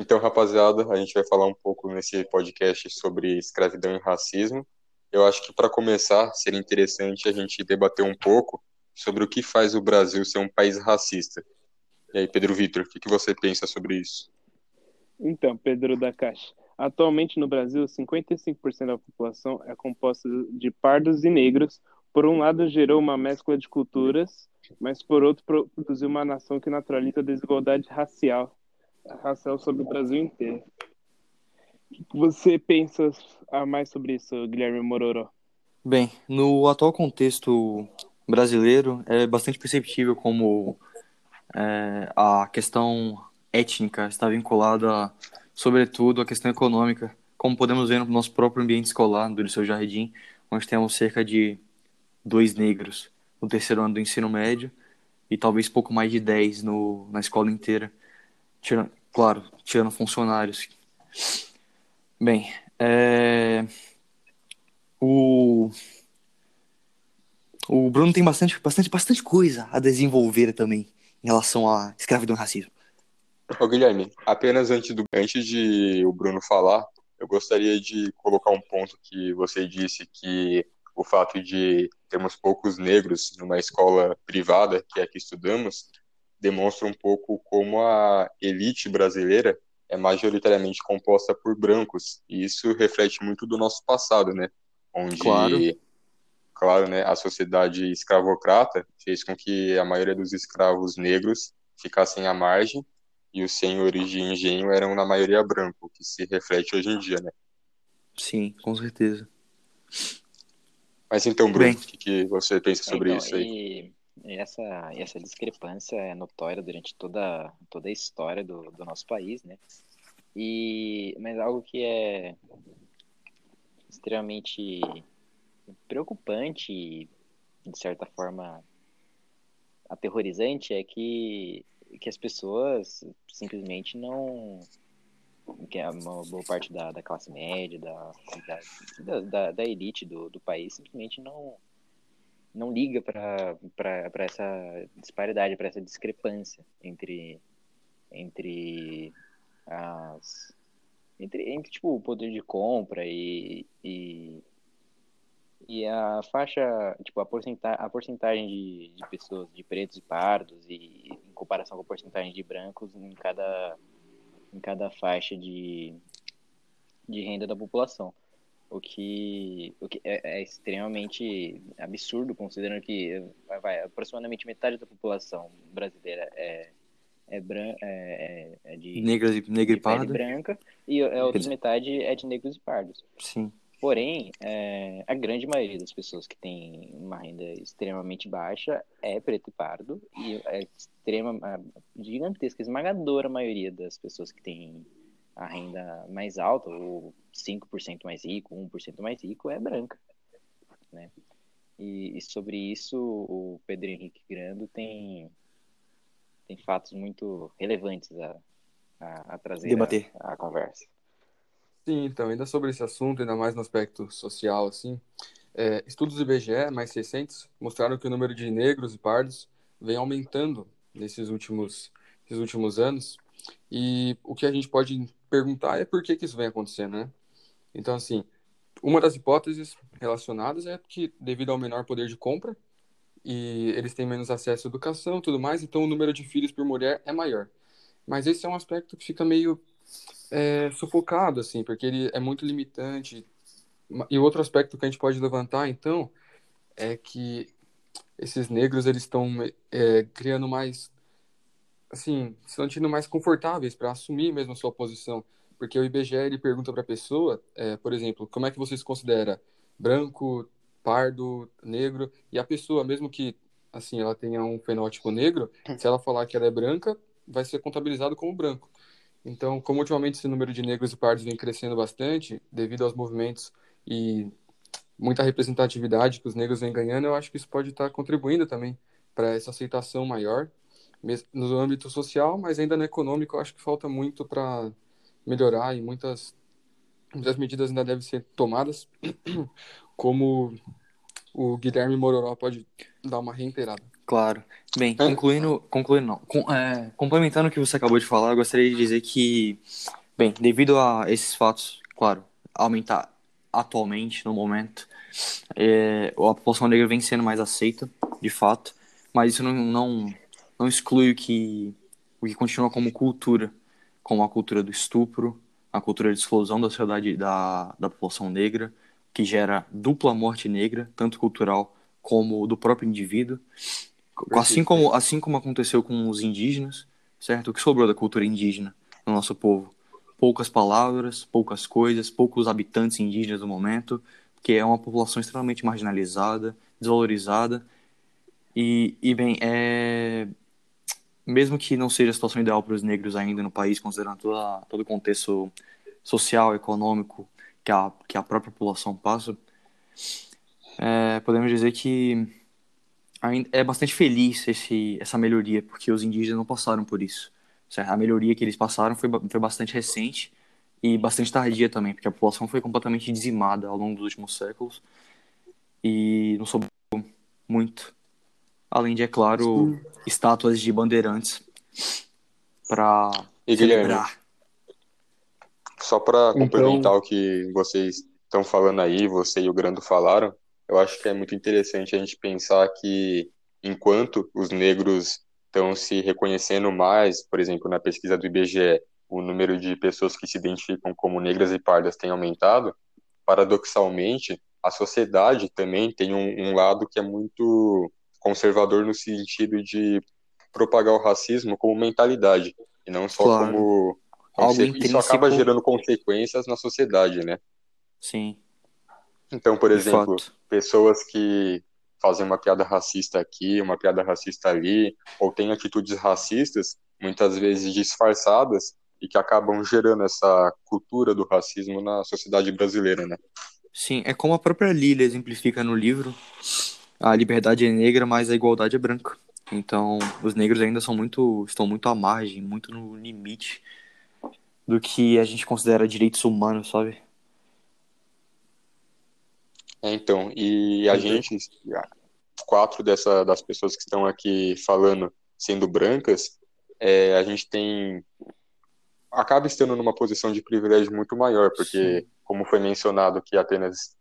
Então, rapaziada, a gente vai falar um pouco nesse podcast sobre escravidão e racismo. Eu acho que para começar, seria interessante a gente debater um pouco sobre o que faz o Brasil ser um país racista. E aí, Pedro Vitor, o que, que você pensa sobre isso? Então, Pedro da Caixa. Atualmente no Brasil, 55% da população é composta de pardos e negros. Por um lado, gerou uma mescla de culturas, mas por outro, produziu uma nação que naturaliza a desigualdade racial, racial sobre o Brasil inteiro. O que você pensa a mais sobre isso, Guilherme Mororó? Bem, no atual contexto brasileiro, é bastante perceptível como é, a questão étnica está vinculada, sobretudo, à questão econômica, como podemos ver no nosso próprio ambiente escolar, do Liceu Jardim, onde temos cerca de dois negros no terceiro ano do ensino médio e talvez pouco mais de dez no, na escola inteira, claro, tirando funcionários. Bem, é... o o Bruno tem bastante, bastante, bastante coisa a desenvolver também em relação à escravidão e racismo. Ô Guilherme, apenas antes, do, antes de o Bruno falar, eu gostaria de colocar um ponto que você disse que o fato de termos poucos negros numa escola privada, que é a que estudamos, demonstra um pouco como a elite brasileira é majoritariamente composta por brancos, e isso reflete muito do nosso passado, né? Onde, claro, claro né, a sociedade escravocrata fez com que a maioria dos escravos negros ficassem à margem e os senhores de engenho eram na maioria branco, o que se reflete hoje em dia, né? Sim, com certeza. Mas então, Bruno, o que, que, você pensa sobre então, isso aí? E essa, essa discrepância é notória durante toda, toda a história do, do nosso país, né? E, mas algo que é extremamente preocupante e, de certa forma, aterrorizante é que que as pessoas simplesmente não que uma boa parte da, da classe média, da, da, da, da elite do, do país, simplesmente não, não liga para essa disparidade, para essa discrepância entre, entre as. Entre, entre tipo, o poder de compra e, e, e a faixa, tipo, a porcentagem, a porcentagem de, de pessoas, de pretos e pardos, e em comparação com a porcentagem de brancos em cada, em cada faixa de, de renda da população. O que, o que é, é extremamente absurdo, considerando que vai, aproximadamente metade da população brasileira é, é, bran é, é, é de, Negras e, negra e parda. branca, e a outra metade é de negros e pardos. Sim. Porém, é, a grande maioria das pessoas que tem uma renda extremamente baixa é preto e pardo, e é extrema, gigantesca, esmagadora maioria das pessoas que têm a renda mais alta, ou 5% mais rico, 1% mais rico, é branca. Né? E, e, sobre isso, o Pedro Henrique Grando tem, tem fatos muito relevantes a, a, a trazer Debater. A, a conversa. Sim, então, ainda sobre esse assunto, ainda mais no aspecto social, assim, é, estudos do IBGE mais recentes mostraram que o número de negros e pardos vem aumentando nesses últimos, nesses últimos anos, e o que a gente pode perguntar é por que, que isso vem acontecendo, né? Então, assim, uma das hipóteses relacionadas é que, devido ao menor poder de compra, e eles têm menos acesso à educação tudo mais, então o número de filhos por mulher é maior. Mas esse é um aspecto que fica meio é, sufocado, assim, porque ele é muito limitante. E outro aspecto que a gente pode levantar, então, é que esses negros eles estão é, criando mais, assim, se sentindo mais confortáveis para assumir mesmo a sua posição, porque o IBGE ele pergunta para a pessoa, é, por exemplo, como é que você se considera? Branco, pardo, negro, e a pessoa, mesmo que assim ela tenha um fenótipo negro, se ela falar que ela é branca, vai ser contabilizado como branco. Então, como ultimamente esse número de negros e pardos vem crescendo bastante, devido aos movimentos e muita representatividade que os negros vêm ganhando, eu acho que isso pode estar contribuindo também para essa aceitação maior no âmbito social, mas ainda no econômico, eu acho que falta muito para melhorar e muitas, muitas medidas ainda devem ser tomadas, como o Guilherme Mororó pode dar uma reiterada. Claro. Bem, concluindo, concluindo não, com, é, complementando o que você acabou de falar, eu gostaria de dizer que, bem, devido a esses fatos, claro, aumentar atualmente, no momento, é, a população negra vem sendo mais aceita, de fato, mas isso não, não, não exclui o que, o que continua como cultura, como a cultura do estupro, a cultura de exclusão da sociedade da, da população negra, que gera dupla morte negra, tanto cultural como do próprio indivíduo. Assim como, assim como aconteceu com os indígenas, certo? O que sobrou da cultura indígena no nosso povo? Poucas palavras, poucas coisas, poucos habitantes indígenas no momento, que é uma população extremamente marginalizada, desvalorizada. E, e bem, é... mesmo que não seja a situação ideal para os negros ainda no país, considerando toda, todo o contexto social, econômico que a, que a própria população passa, é, podemos dizer que é bastante feliz esse, essa melhoria, porque os indígenas não passaram por isso. Certo? A melhoria que eles passaram foi, foi bastante recente e bastante tardia também, porque a população foi completamente dizimada ao longo dos últimos séculos e não sobrou muito. Além de, é claro. Estátuas de bandeirantes para celebrar. Só para complementar então... o que vocês estão falando aí, você e o Grando falaram, eu acho que é muito interessante a gente pensar que enquanto os negros estão se reconhecendo mais, por exemplo, na pesquisa do IBGE, o número de pessoas que se identificam como negras e pardas tem aumentado, paradoxalmente, a sociedade também tem um, um lado que é muito conservador no sentido de propagar o racismo como mentalidade e não só claro. como Algo isso acaba gerando consequências na sociedade, né? Sim. Então, por exemplo, pessoas que fazem uma piada racista aqui, uma piada racista ali, ou têm atitudes racistas, muitas vezes disfarçadas, e que acabam gerando essa cultura do racismo na sociedade brasileira, né? Sim, é como a própria Lilia exemplifica no livro, a liberdade é negra, mas a igualdade é branca. Então, os negros ainda são muito, estão muito à margem, muito no limite do que a gente considera direitos humanos, sabe? É, então, e a uhum. gente, quatro dessa, das pessoas que estão aqui falando sendo brancas, é, a gente tem. acaba estando numa posição de privilégio muito maior, porque, Sim. como foi mencionado que apenas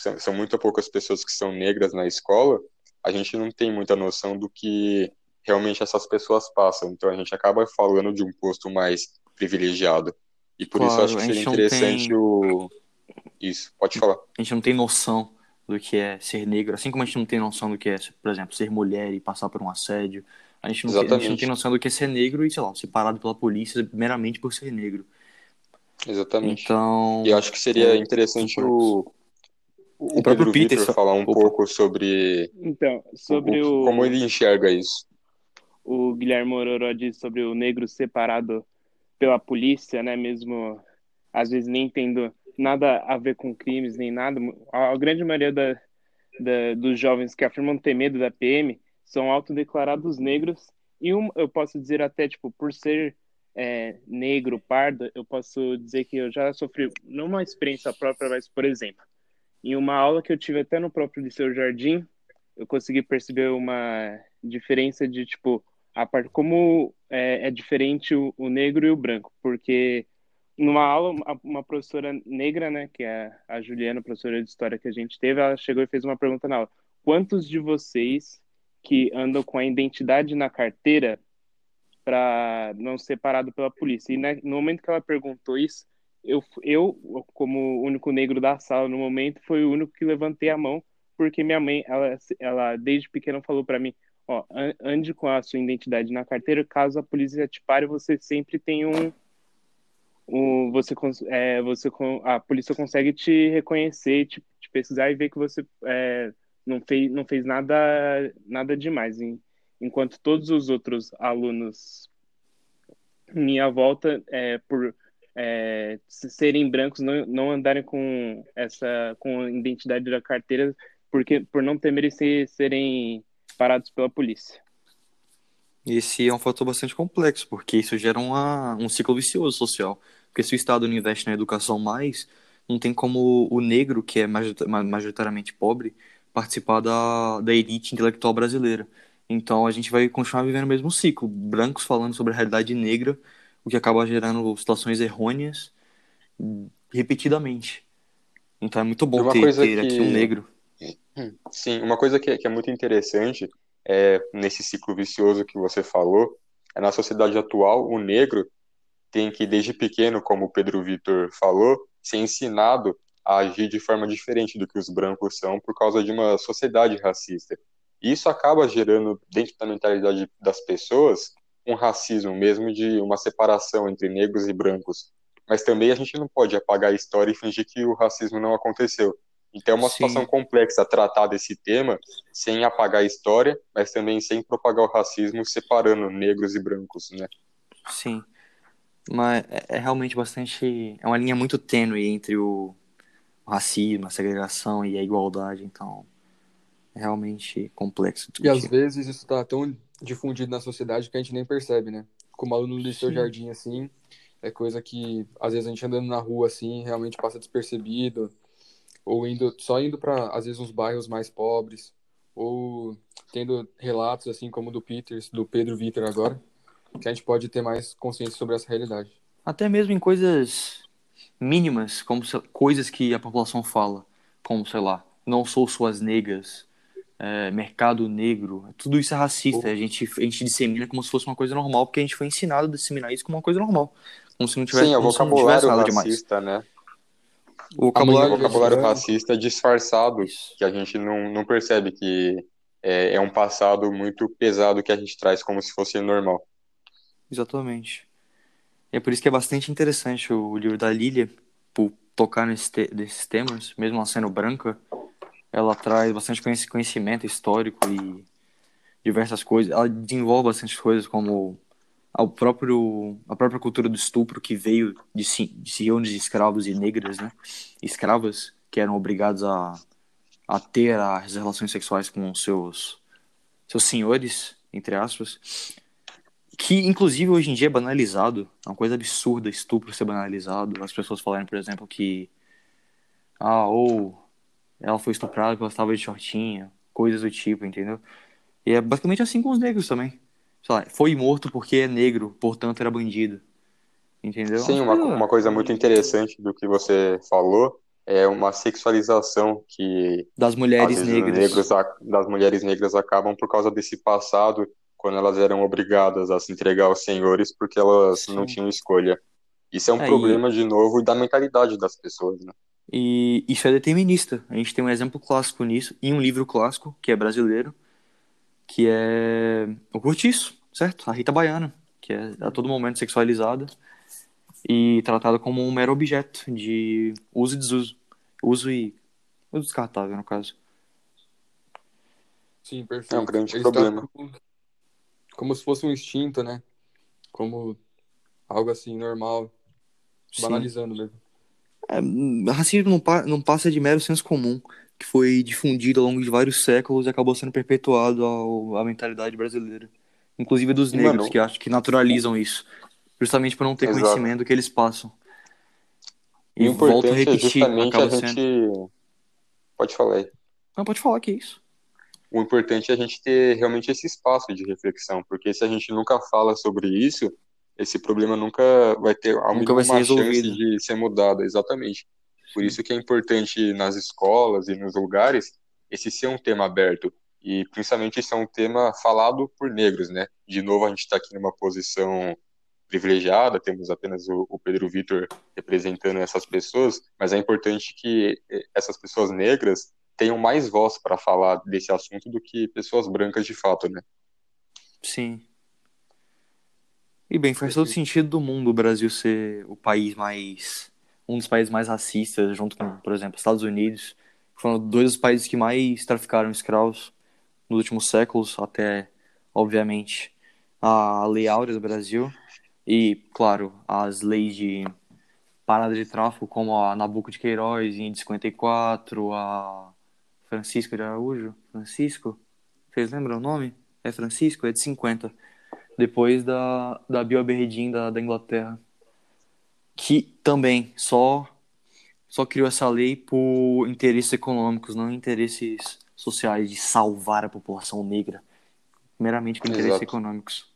são, são muito poucas pessoas que são negras na escola, a gente não tem muita noção do que realmente essas pessoas passam. Então a gente acaba falando de um posto mais privilegiado. E por claro, isso acho que seria interessante tem... o isso, pode falar. A gente não tem noção do que é ser negro, assim como a gente não tem noção do que é, por exemplo, ser mulher e passar por um assédio. A gente não, tem, a gente não tem noção do que é ser negro e, sei lá, ser parado pela polícia meramente por ser negro. Exatamente. Então. E acho que seria é, interessante o, o, o próprio Peter Victor falar um pouco sobre. Então, sobre o, o, Como ele enxerga isso. O Guilherme Ororó diz sobre o negro separado pela polícia, né? Mesmo às vezes nem tendo nada a ver com crimes nem nada. A, grande maioria da, da, dos jovens que afirmam ter medo da PM são autodeclarados negros e um, eu posso dizer até tipo por ser é, negro, pardo, eu posso dizer que eu já sofri numa experiência própria, mas por exemplo, em uma aula que eu tive até no próprio Liceu Jardim, eu consegui perceber uma diferença de tipo a como é, é diferente o, o negro e o branco, porque numa aula, uma professora negra, né, que é a Juliana, professora de história que a gente teve, ela chegou e fez uma pergunta na aula. Quantos de vocês que andam com a identidade na carteira para não ser parado pela polícia? E né, no momento que ela perguntou isso, eu, eu, como único negro da sala no momento, foi o único que levantei a mão, porque minha mãe, ela, ela desde pequena falou para mim, ó, ande com a sua identidade na carteira, caso a polícia te pare, você sempre tem um o, você, é, você, a polícia consegue te reconhecer, te, te pesquisar e ver que você é, não, fez, não fez nada, nada demais. Enquanto todos os outros alunos minha volta, é, por é, serem brancos, não, não andarem com essa com a identidade da carteira, porque por não temerem ser, serem parados pela polícia. Esse é um fator bastante complexo, porque isso gera uma, um ciclo vicioso social. Porque se o Estado não investe na educação mais, não tem como o negro, que é majoritariamente pobre, participar da, da elite intelectual brasileira. Então a gente vai continuar vivendo o mesmo ciclo, brancos falando sobre a realidade negra, o que acaba gerando situações errôneas repetidamente. Então é muito bom Uma ter, coisa ter aqui que- um negro. Sim, uma coisa que, que é muito interessante é nesse ciclo vicioso que você falou, é na sociedade atual, o negro tem que, desde pequeno, como o Pedro Vitor falou, ser ensinado a agir de forma diferente do que os brancos são por causa de uma sociedade racista. E isso acaba gerando, dentro da mentalidade das pessoas, um racismo mesmo de uma separação entre negros e brancos. Mas também a gente não pode apagar a história e fingir que o racismo não aconteceu. Então é uma Sim. situação complexa tratar desse tema sem apagar a história, mas também sem propagar o racismo separando negros e brancos, né? Sim. Mas é, é realmente bastante. É uma linha muito tênue entre o, o racismo, a segregação e a igualdade. Então é realmente complexo E às vezes isso tá tão difundido na sociedade que a gente nem percebe, né? Como aluno do Sim. Jardim, assim, é coisa que às vezes a gente andando na rua, assim, realmente passa despercebido. Ou indo, só indo para às vezes, uns bairros mais pobres. Ou tendo relatos, assim, como do Peters, do Pedro Vitor agora, que a gente pode ter mais consciência sobre essa realidade. Até mesmo em coisas mínimas, como coisas que a população fala, como, sei lá, não sou suas negras, é, mercado negro, tudo isso é racista. A gente, a gente dissemina como se fosse uma coisa normal, porque a gente foi ensinado a disseminar isso como uma coisa normal. Como se não tivesse, Sim, é o vocabulário tivesse nada demais. racista, né? O O vocabulário, vocabulário Branco. racista disfarçado, Isso. que a gente não, não percebe que é, é um passado muito pesado que a gente traz como se fosse normal. Exatamente. E é por isso que é bastante interessante o livro da Lilia, por tocar nesse te- nesses temas, mesmo ela sendo branca, ela traz bastante conheci- conhecimento histórico e diversas coisas. Ela desenvolve bastante coisas como ao próprio, a própria cultura do estupro que veio de, de senhores de escravos e negras, né? Escravas que eram obrigados a, a ter as relações sexuais com seus, seus senhores, entre aspas que inclusive hoje em dia é banalizado, é uma coisa absurda estupro ser banalizado, as pessoas falarem, por exemplo, que ah, ou ela foi estuprada porque ela estava de shortinha, coisas do tipo, entendeu? E é basicamente assim com os negros também. Sei lá, foi morto porque é negro, portanto era bandido. Entendeu? Sim, uma, uma coisa muito interessante do que você falou é uma sexualização que das mulheres vezes negras. negros a- das mulheres negras acabam por causa desse passado, quando elas eram obrigadas a se entregar aos senhores porque elas não Sim. tinham escolha. Isso é um É, e- problema, de novo, da mentalidade das pessoas, né? E isso é determinista. A gente tem um exemplo clássico nisso, e um livro clássico, que é brasileiro, que é o Curtiço, certo? A Rita Baiana, que é a todo momento sexualizada e tratada como um mero objeto de uso e desuso. Uso e. Uso descartável, no caso. Sim, perfeito. É um grande Eles problema. Como, como se fosse um instinto, né? Como algo assim, normal. Sim. Banalizando mesmo. É, racismo não, pa- não passa de mero senso comum, que foi difundido ao longo de vários séculos e acabou sendo perpetuado ao, à mentalidade brasileira. Inclusive dos negros, mano, que acho que naturalizam isso. Justamente por não ter Exato. conhecimento do que eles passam. E o volto a é repetir, a acaba gente. sendo. Pode falar aí. Não, pode falar que é isso. O importante é a gente ter realmente esse espaço de reflexão, porque se a gente nunca fala sobre isso, esse problema nunca vai ter Nunca vai ser resolvido. de ser mudado, exatamente. Por isso que é importante nas escolas e nos lugares esse ser um tema aberto e principalmente ser um tema falado por negros, né? De novo a gente está aqui numa posição privilegiada, temos apenas o, o Pedro Vitor representando essas pessoas, mas é importante que eh, essas pessoas negras tenham mais voz para falar desse assunto do que pessoas brancas de fato, né? Sim. E bem, faz todo sentido do mundo o Brasil ser o país mais. um dos países mais racistas, junto com, por exemplo, Estados Unidos. Foram dois dos países que mais traficaram escravos nos últimos séculos, até, obviamente, a Lei Áurea do Brasil. E, claro, as leis de parada de tráfico, como a Nabucco de Queiroz em 54, a Francisco de Araújo. Francisco? Vocês lembram o nome? É Francisco? É de 50 depois da, da Bill Aberdeen da, da Inglaterra, que também só, só criou essa lei por interesses econômicos, não interesses sociais, de salvar a população negra. meramente por interesses Exato. econômicos.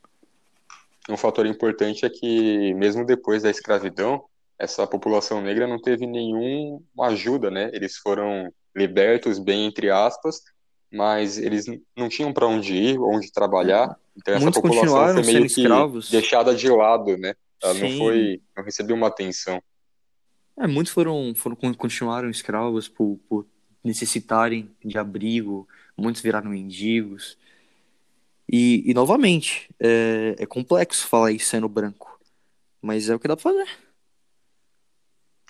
Um fator importante é que, mesmo depois da escravidão, essa população negra não teve nenhuma ajuda, né? Eles foram libertos, bem entre aspas, mas eles não tinham para onde ir, onde trabalhar. Então essa Muitos população continuaram foi meio que escravos. deixada de lado, né? Ela não Sim. foi, não recebeu uma atenção. É, muitos foram, foram continuaram escravos por, por necessitarem de abrigo, muitos viraram mendigos. E, e novamente, é, é complexo falar isso sendo branco, mas é o que dá pra fazer.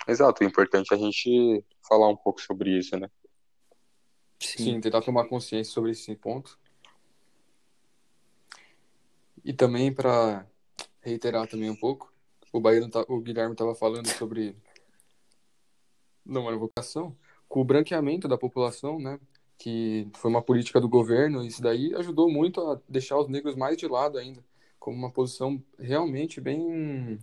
Exato, o importante é a gente falar um pouco sobre isso, né? Sim, tentar tomar consciência sobre esse ponto. E também para reiterar também um pouco, o tá, o Guilherme estava falando sobre não era vocação, com o branqueamento da população, né? Que foi uma política do governo, isso daí ajudou muito a deixar os negros mais de lado ainda, como uma posição realmente bem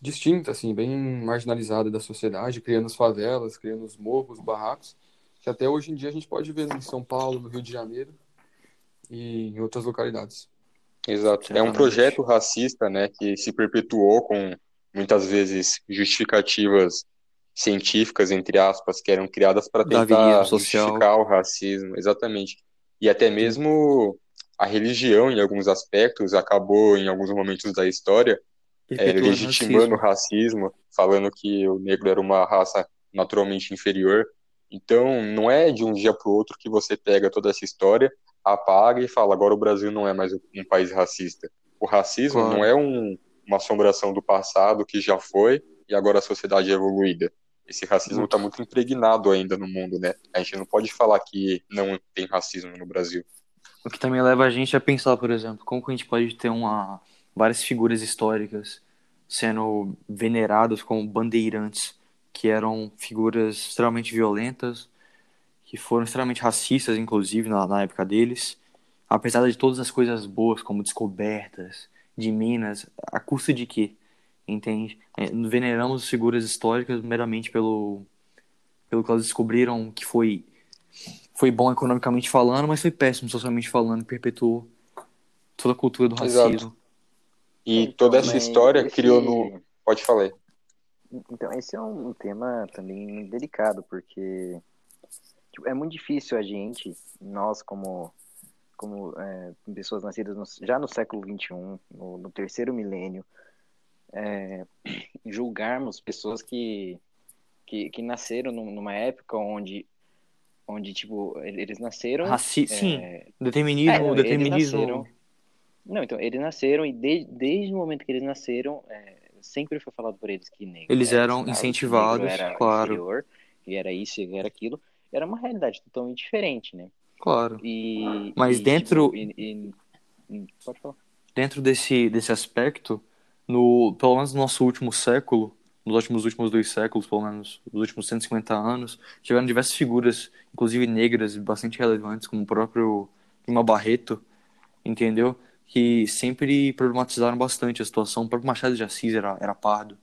distinta, assim, bem marginalizada da sociedade, criando as favelas, criando os morros, os barracos, que até hoje em dia a gente pode ver em São Paulo, no Rio de Janeiro e em outras localidades. Exato. É um projeto racista, né, que se perpetuou com muitas vezes justificativas científicas, entre aspas, que eram criadas para tentar justificar o racismo, exatamente. E até mesmo a religião, em alguns aspectos, acabou, em alguns momentos da história, é, legitimando o racismo. racismo, falando que o negro era uma raça naturalmente inferior. Então, não é de um dia para o outro que você pega toda essa história, apaga e fala, agora o Brasil não é mais um país racista. O racismo Claro. não é um- uma assombração do passado que já foi e agora a sociedade é evoluída. Esse racismo está muito impregnado ainda no mundo, né? A gente não pode falar que não tem racismo no Brasil. O que também leva a gente a pensar, por exemplo, como que a gente pode ter uma, várias figuras históricas sendo veneradas como bandeirantes, que eram figuras extremamente violentas, que foram extremamente racistas, inclusive, na, na época deles, apesar de todas as coisas boas, como descobertas de minas, a custa de quê? Entende? É, Veneramos figuras históricas meramente pelo, pelo que elas descobriram que foi foi bom economicamente falando, mas foi péssimo socialmente falando, perpetuou toda a cultura do Exato. racismo. E Então, toda essa história criou no. Pode falar. Então, esse é um tema também delicado, porque tipo, é muito difícil a gente, nós como, como é, pessoas nascidas no- já no século XXI, no, no terceiro milênio, é, julgarmos pessoas que, que, que nasceram num- numa época onde, onde tipo, eles nasceram... Raci é, Sim, é, determinismo, não, eles determinismo. nasceram- Não, então, eles nasceram e de- desde o momento que eles nasceram, é, sempre foi falado por eles que negro Eles era eram incentivados, era claro. inferior, que era isso, que era aquilo. Era uma realidade totalmente diferente, né? Claro. E, Mas e, dentro- tipo, e- e- hum, pode falar. Dentro desse, desse aspecto, no, pelo menos no nosso último século, nos últimos, últimos dois séculos, pelo menos nos últimos 150 anos, tiveram diversas figuras, inclusive negras, bastante relevantes, como o próprio Lima Barreto, entendeu? Que sempre problematizaram bastante a situação. O próprio Machado de Assis era, era pardo,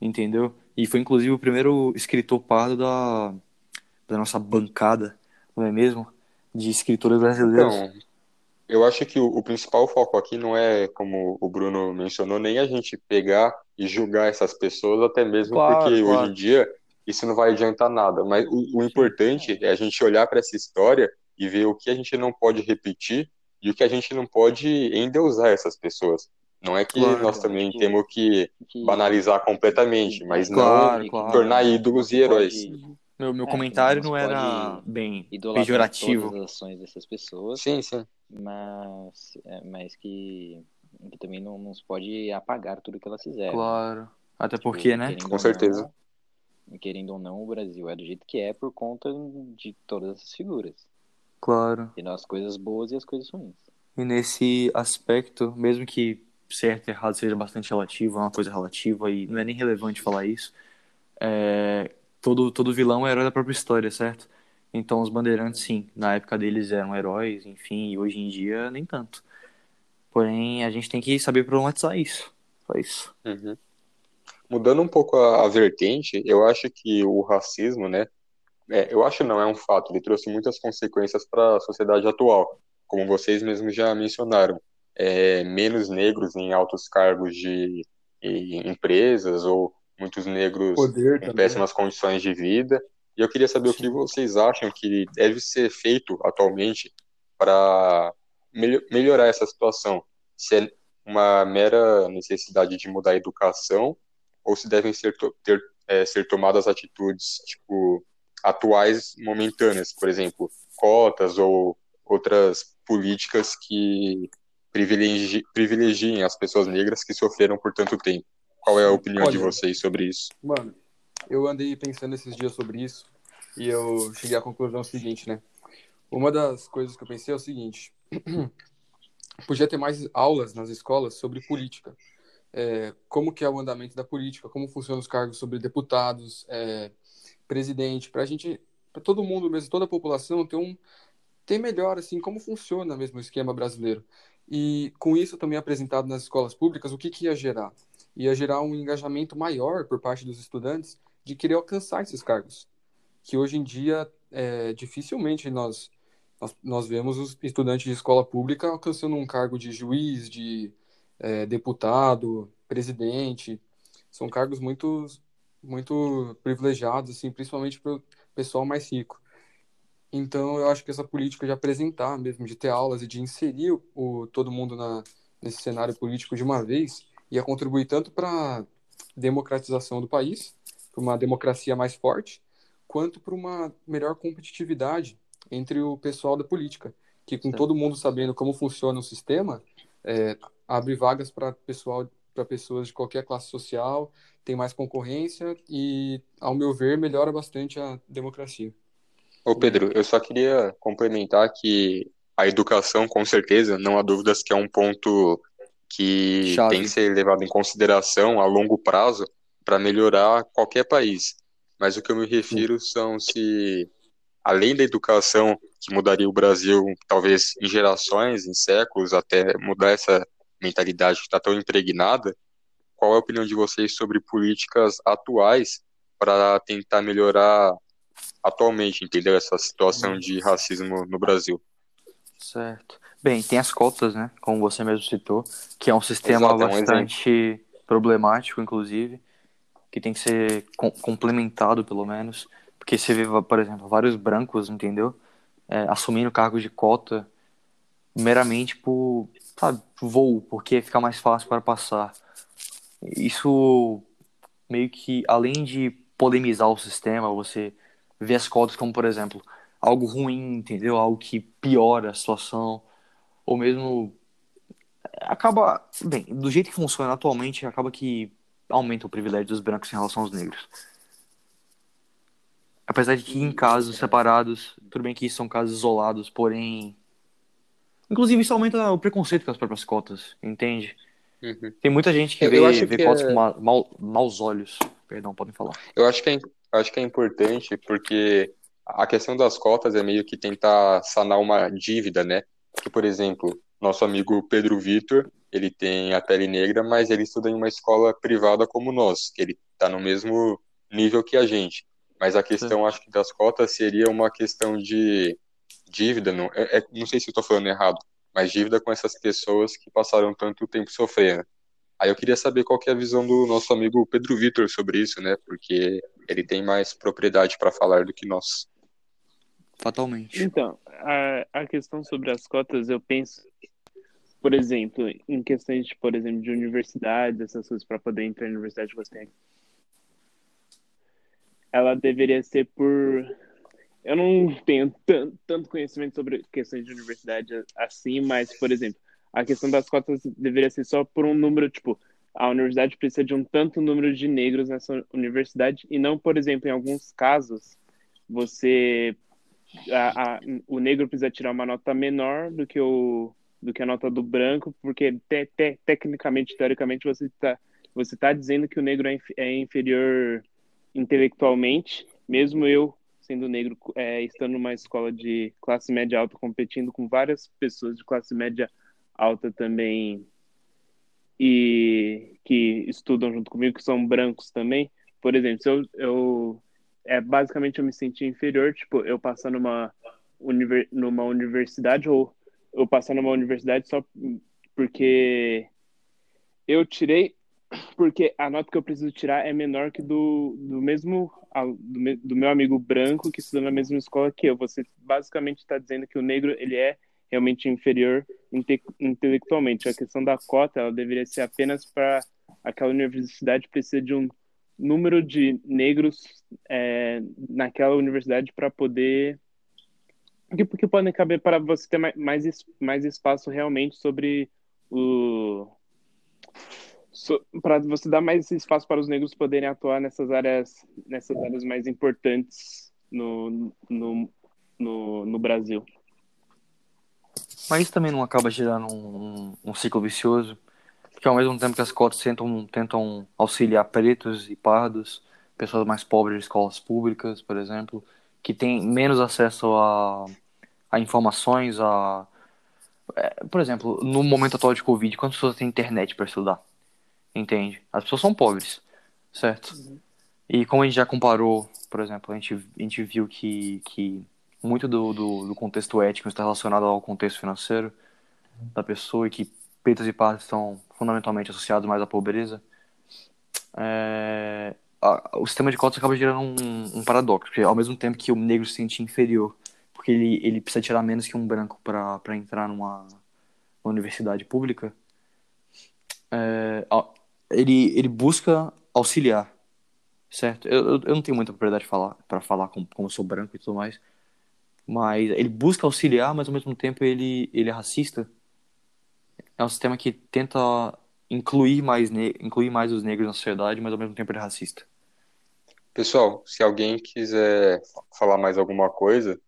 entendeu? E foi inclusive o primeiro escritor pardo da, da nossa bancada, não é mesmo? De escritores brasileiros. Então, eu acho que o, o principal foco aqui não é, como o Bruno mencionou, nem a gente pegar e julgar essas pessoas, até mesmo Claro, porque claro. hoje em dia isso não vai adiantar nada. Mas o, o importante é a gente olhar para essa história e ver o que a gente não pode repetir e o que a gente não pode endeusar essas pessoas. Não é que Claro. nós também Tipo, temos que Que- banalizar completamente, mas Claro, não claro. tornar ídolos e heróis. Meu, meu É, comentário não era bem pejorativo. todas as ações dessas pessoas, Sim, sim. mas, é, mas que, que também não, não se pode apagar tudo que elas fizeram. Claro. Até Tipo, porque, né? querendo Com certeza. não- querendo ou não, o Brasil é do jeito que é por conta de todas essas figuras. Claro. E as coisas boas e as coisas ruins. E nesse aspecto, mesmo que certo e errado seja bastante relativo, é uma coisa relativa e não é nem relevante falar isso, é, todo, todo vilão é herói da própria história, certo? Então os bandeirantes, sim, na época deles eram heróis, enfim, e hoje em dia nem tanto. Porém, a gente tem que saber problematizar isso. Só isso. Uhum. Mudando um pouco a, a vertente, eu acho que o racismo, né? É, eu acho não, é um fato, ele trouxe muitas consequências para a sociedade atual. como vocês mesmos já mencionaram, é, menos negros em altos cargos de empresas ou muitos negros Poder em péssimas condições de vida. E eu queria saber o que vocês acham que deve ser feito atualmente para melhorar essa situação. Se é uma mera necessidade de mudar a educação ou se devem ser, ter, é, ser tomadas atitudes tipo atuais momentâneas, por exemplo, cotas ou outras políticas que privilegi privilegiem as pessoas negras que sofreram por tanto tempo. Qual é a opinião Olha, de vocês sobre isso? Mano, eu andei pensando esses dias sobre isso e eu cheguei à conclusão seguinte, né? Uma das coisas que eu pensei é o seguinte: podia ter mais aulas nas escolas sobre política. É, como que é o andamento da política, como funcionam os cargos sobre deputados, é, presidente, para a gente, para todo mundo mesmo, toda a população ter um ter melhor assim como funciona mesmo o esquema brasileiro. E com isso também apresentado nas escolas públicas, o que, que ia gerar? Ia gerar um engajamento maior por parte dos estudantes de querer alcançar esses cargos, que hoje em dia é, dificilmente nós, nós, nós vemos os estudantes de escola pública alcançando um cargo de juiz, de é, deputado, presidente. São cargos muito, muito privilegiados, assim, principalmente para o pessoal mais rico. Então, eu acho que essa política de apresentar mesmo, de ter aulas e de inserir o, todo mundo na, nesse cenário político de uma vez, ia contribuir tanto para a democratização do país, para uma democracia mais forte, quanto para uma melhor competitividade entre o pessoal da política, que com todo mundo sabendo como funciona o sistema, é, abre vagas para pessoal para pessoas de qualquer classe social, tem mais concorrência e, ao meu ver, melhora bastante a democracia. Ô Pedro, eu só queria complementar que a educação, com certeza, não há dúvidas que é um ponto que Chave. tem que ser levado em consideração a longo prazo para melhorar qualquer país. Mas o que eu me refiro são se, além da educação que mudaria o Brasil, talvez em gerações, em séculos, até mudar essa mentalidade que está tão impregnada, qual é a opinião de vocês sobre políticas atuais para tentar melhorar atualmente, entendeu? Essa situação de racismo no Brasil. Certo. Bem, tem as cotas, né? Como você mesmo citou, que é um sistema Exato, bastante é um problemático, inclusive, que tem que ser com complementado, pelo menos. Porque você vê, por exemplo, vários brancos, entendeu? É, assumindo cargos de cota meramente por, sabe, voo, porque fica mais fácil para passar. Isso meio que, além de polemizar o sistema, você vê as cotas como, por exemplo, algo ruim, entendeu? Algo que piora a situação, ou mesmo acaba, bem, do jeito que funciona atualmente, acaba que aumenta o privilégio dos brancos em relação aos negros. Apesar de que em casos separados, tudo bem que são casos isolados, porém Inclusive, isso aumenta o preconceito com as próprias cotas, entende? Uhum. Tem muita gente que eu, vê, eu vê que cotas é... com ma, mal, maus olhos. Perdão, podem falar. Eu acho que, é, acho que é importante porque a questão das cotas é meio que tentar sanar uma dívida, né? Que, por exemplo, nosso amigo Pedro Vitor, ele tem a pele negra, mas ele estuda em uma escola privada como nós, que ele está no mesmo nível que a gente. Mas a questão, acho que das cotas seria uma questão de dívida, não, é, é, não sei se estou falando errado, mas dívida com essas pessoas que passaram tanto tempo sofrendo. Aí eu queria saber qual que é a visão do nosso amigo Pedro Vitor sobre isso, né? Porque ele tem mais propriedade para falar do que nós. Fatalmente. Então, a, a questão sobre as cotas, eu penso, por exemplo, em questões, de, por exemplo, de universidades, essas coisas, para poder entrar na universidade você tem. Ela deveria ser por eu não tenho tanto conhecimento sobre questões de universidade assim, mas, por exemplo, a questão das cotas deveria ser só por um número, tipo, a universidade precisa de um tanto número de negros nessa universidade e não, por exemplo, em alguns casos, você a, a, o negro precisa tirar uma nota menor do que o do que a nota do branco, porque te, te, tecnicamente, teoricamente, você está você tá dizendo que o negro é, é inferior intelectualmente, mesmo eu sendo negro, é, estando numa escola de classe média alta, competindo com várias pessoas de classe média alta também e que estudam junto comigo, que são brancos também. Por exemplo, se eu, eu é, basicamente eu me senti inferior, tipo, eu passar numa, univer, numa universidade ou eu passar numa universidade só porque eu tirei porque a nota que eu preciso tirar é menor que do, do mesmo do, do meu amigo branco que estuda na mesma escola que eu. Você basicamente está dizendo que o negro ele é realmente inferior inte, intelectualmente. A questão da cota ela deveria ser apenas para aquela universidade precisa de um número de negros é, naquela universidade para poder porque, porque podem caber para você ter mais, mais espaço realmente sobre o so, para você dar mais espaço para os negros poderem atuar nessas áreas nessas áreas mais importantes no, no, no, no Brasil. Mas isso também não acaba gerando um, um, um ciclo vicioso, porque ao mesmo tempo que as cotas tentam, tentam auxiliar pretos e pardos, pessoas mais pobres de escolas públicas, por exemplo, que têm menos acesso a, a informações, a... É, por exemplo, no momento atual de Covid, quantas pessoas têm internet para estudar? Entende? As pessoas são pobres, certo? Uhum. E como a gente já comparou, por exemplo, a gente, a gente viu que, que muito do, do, do contexto ético está relacionado ao contexto financeiro da pessoa e que pretos e pardos estão fundamentalmente associados mais à pobreza, é, a, o sistema de cotas acaba gerando um, um, paradoxo, porque ao mesmo tempo que o negro se sente inferior, porque ele, ele precisa tirar menos que um branco para entrar numa, numa universidade pública, é, ele, ele busca auxiliar, certo? Eu, eu não tenho muita propriedade para falar como, como eu sou branco e tudo mais, mas ele busca auxiliar, mas ao mesmo tempo ele, ele é racista. É um sistema que tenta incluir mais, incluir mais os negros na sociedade, mas ao mesmo tempo ele é racista. Pessoal, se alguém quiser falar mais alguma coisa,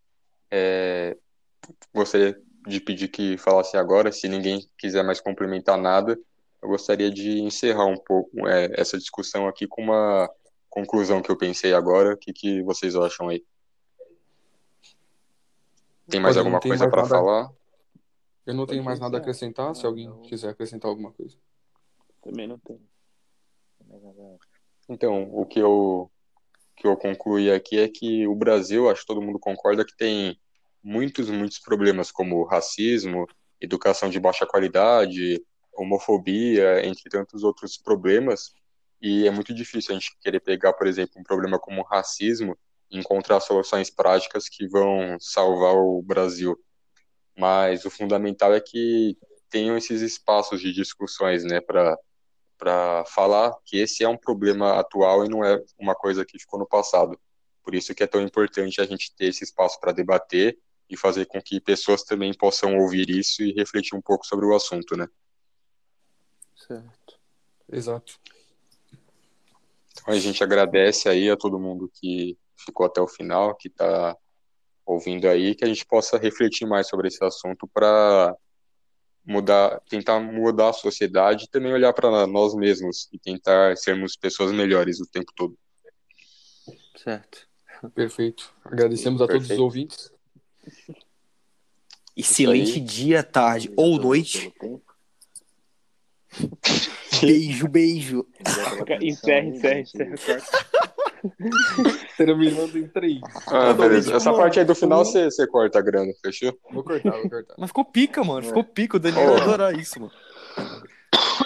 é... gostaria de pedir que falasse agora. Se ninguém quiser mais complementar nada, eu gostaria de encerrar um pouco é, essa discussão aqui com uma conclusão que eu pensei agora. O que, que vocês acham aí? Tem mais Pode, alguma coisa para falar? Eu não tenho mais nada a acrescentar, se alguém quiser acrescentar alguma coisa. Também não tenho. Então, o que eu, que eu concluí aqui é que o Brasil, acho que todo mundo concorda, que tem muitos, muitos problemas, como racismo, educação de baixa qualidade, homofobia, entre tantos outros problemas, e é muito difícil a gente querer pegar, por exemplo, um problema como racismo e encontrar soluções práticas que vão salvar o Brasil. Mas o fundamental é que tenham esses espaços de discussões, né, para para falar que esse é um problema atual e não é uma coisa que ficou no passado. Por isso que é tão importante a gente ter esse espaço para debater e fazer com que pessoas também possam ouvir isso e refletir um pouco sobre o assunto, né? Certo. Exato. Então a gente agradece aí a todo mundo que ficou até o final, que está ouvindo aí, que a gente possa refletir mais sobre esse assunto para mudar, tentar mudar a sociedade e também olhar para nós mesmos e tentar sermos pessoas melhores o tempo todo. Certo. Perfeito. Agradecemos a Perfeito. todos os ouvintes. Excelente dia, tarde ou noite. Beijo, beijo. encerra, encerra, encerra. Terminando em três. Ah, beleza. Essa parte aí do final você, você corta a grana, fechou? Vou cortar, vou cortar. Mas ficou pica, mano. Ficou pica. O Daniel oh. adorar isso, mano.